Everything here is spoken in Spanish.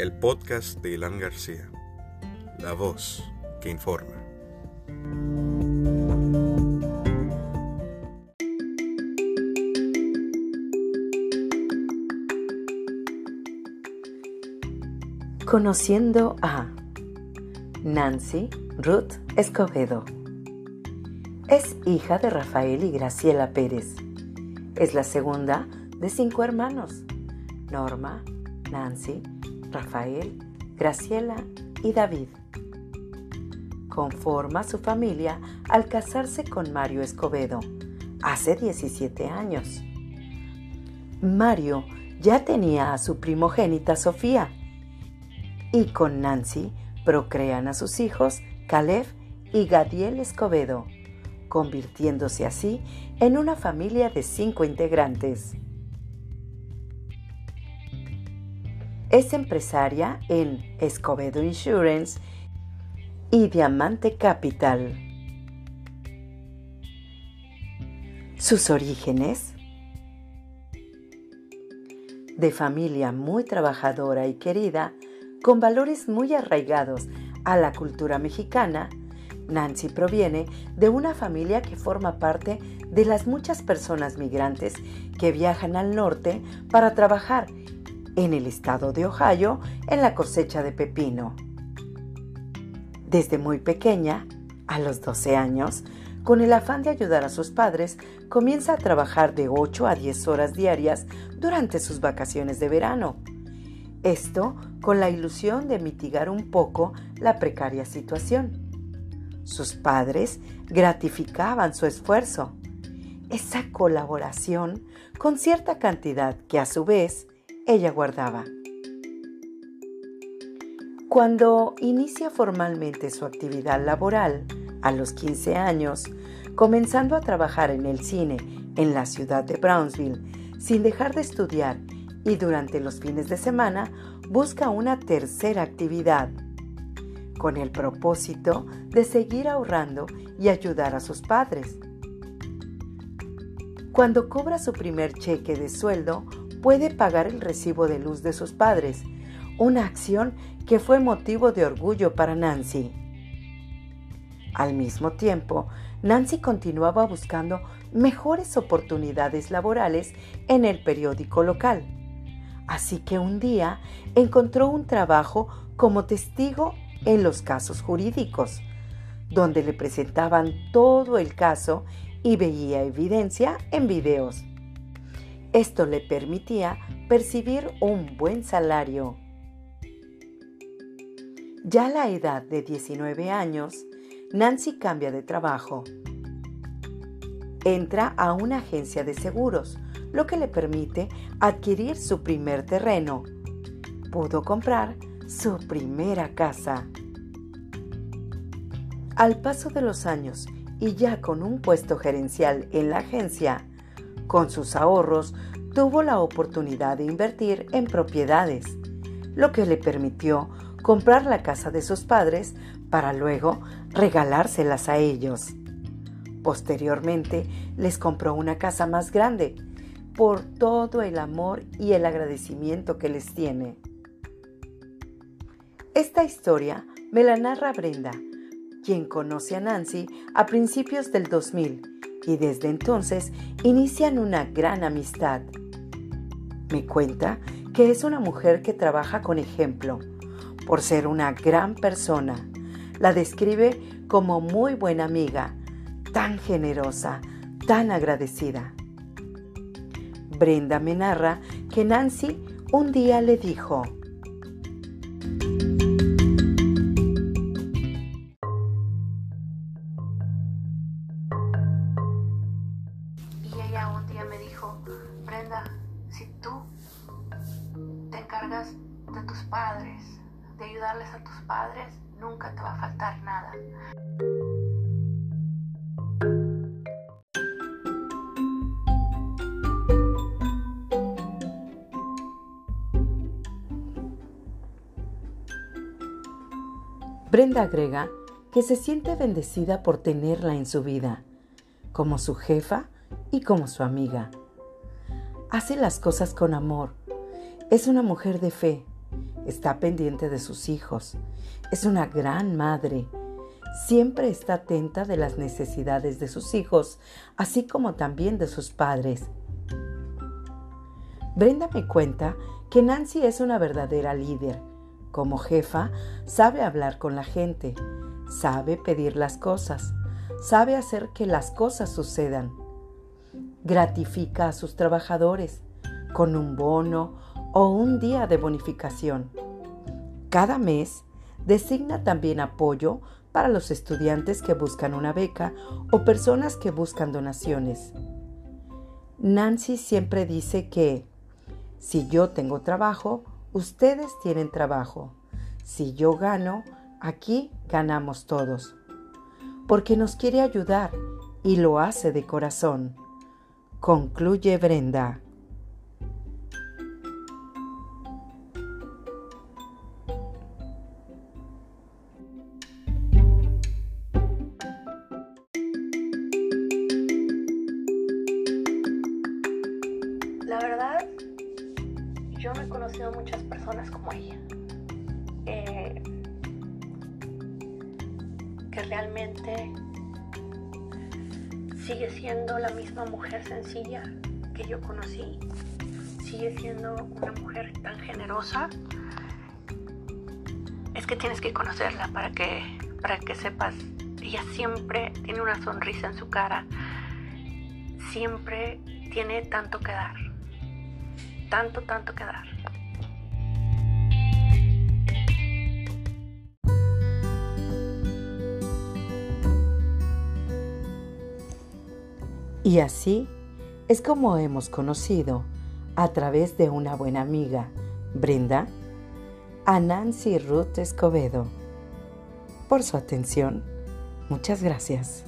el podcast de Ilan García, la voz que informa. Conociendo a Nancy Ruth Escobedo. Es hija de Rafael y Graciela Pérez. Es la segunda de cinco hermanos, Norma, Nancy, Rafael, Graciela y David. Conforma su familia al casarse con Mario Escobedo hace 17 años. Mario ya tenía a su primogénita Sofía y con Nancy procrean a sus hijos Caleb y Gadiel Escobedo convirtiéndose así en una familia de cinco integrantes. Es empresaria en Escobedo Insurance y Diamante Capital. Sus orígenes de familia muy trabajadora y querida, con valores muy arraigados a la cultura mexicana, Nancy proviene de una familia que forma parte de las muchas personas migrantes que viajan al norte para trabajar en el estado de Ohio en la cosecha de pepino. Desde muy pequeña, a los 12 años, con el afán de ayudar a sus padres, comienza a trabajar de 8 a 10 horas diarias durante sus vacaciones de verano. Esto con la ilusión de mitigar un poco la precaria situación. Sus padres gratificaban su esfuerzo, esa colaboración con cierta cantidad que a su vez ella guardaba. Cuando inicia formalmente su actividad laboral, a los 15 años, comenzando a trabajar en el cine en la ciudad de Brownsville, sin dejar de estudiar y durante los fines de semana busca una tercera actividad con el propósito de seguir ahorrando y ayudar a sus padres. Cuando cobra su primer cheque de sueldo, puede pagar el recibo de luz de sus padres, una acción que fue motivo de orgullo para Nancy. Al mismo tiempo, Nancy continuaba buscando mejores oportunidades laborales en el periódico local. Así que un día encontró un trabajo como testigo en los casos jurídicos, donde le presentaban todo el caso y veía evidencia en videos. Esto le permitía percibir un buen salario. Ya a la edad de 19 años, Nancy cambia de trabajo. Entra a una agencia de seguros, lo que le permite adquirir su primer terreno. Pudo comprar su primera casa. Al paso de los años y ya con un puesto gerencial en la agencia, con sus ahorros tuvo la oportunidad de invertir en propiedades, lo que le permitió comprar la casa de sus padres para luego regalárselas a ellos. Posteriormente les compró una casa más grande por todo el amor y el agradecimiento que les tiene. Esta historia me la narra Brenda, quien conoce a Nancy a principios del 2000 y desde entonces inician una gran amistad. Me cuenta que es una mujer que trabaja con ejemplo, por ser una gran persona. La describe como muy buena amiga, tan generosa, tan agradecida. Brenda me narra que Nancy un día le dijo, de tus padres, de ayudarles a tus padres, nunca te va a faltar nada. Brenda agrega que se siente bendecida por tenerla en su vida, como su jefa y como su amiga. Hace las cosas con amor es una mujer de fe está pendiente de sus hijos, es una gran madre, siempre está atenta de las necesidades de sus hijos, así como también de sus padres. Brenda me cuenta que Nancy es una verdadera líder. Como jefa, sabe hablar con la gente, sabe pedir las cosas, sabe hacer que las cosas sucedan. Gratifica a sus trabajadores con un bono o un día de bonificación. Cada mes designa también apoyo para los estudiantes que buscan una beca o personas que buscan donaciones. Nancy siempre dice que si yo tengo trabajo, ustedes tienen trabajo. Si yo gano, aquí ganamos todos. Porque nos quiere ayudar y lo hace de corazón. Concluye Brenda. Muchas personas como ella. eh, que realmente sigue siendo la misma mujer sencilla que yo conocí. Sigue siendo una mujer tan generosa. Es que tienes que conocerla para que, para que sepas. Ella siempre tiene una sonrisa en su cara. Siempre tiene tanto que dar tanto, tanto que dar. Y así es como hemos conocido, a través de una buena amiga, Brenda, a Nancy Ruth Escobedo. Por su atención, muchas gracias.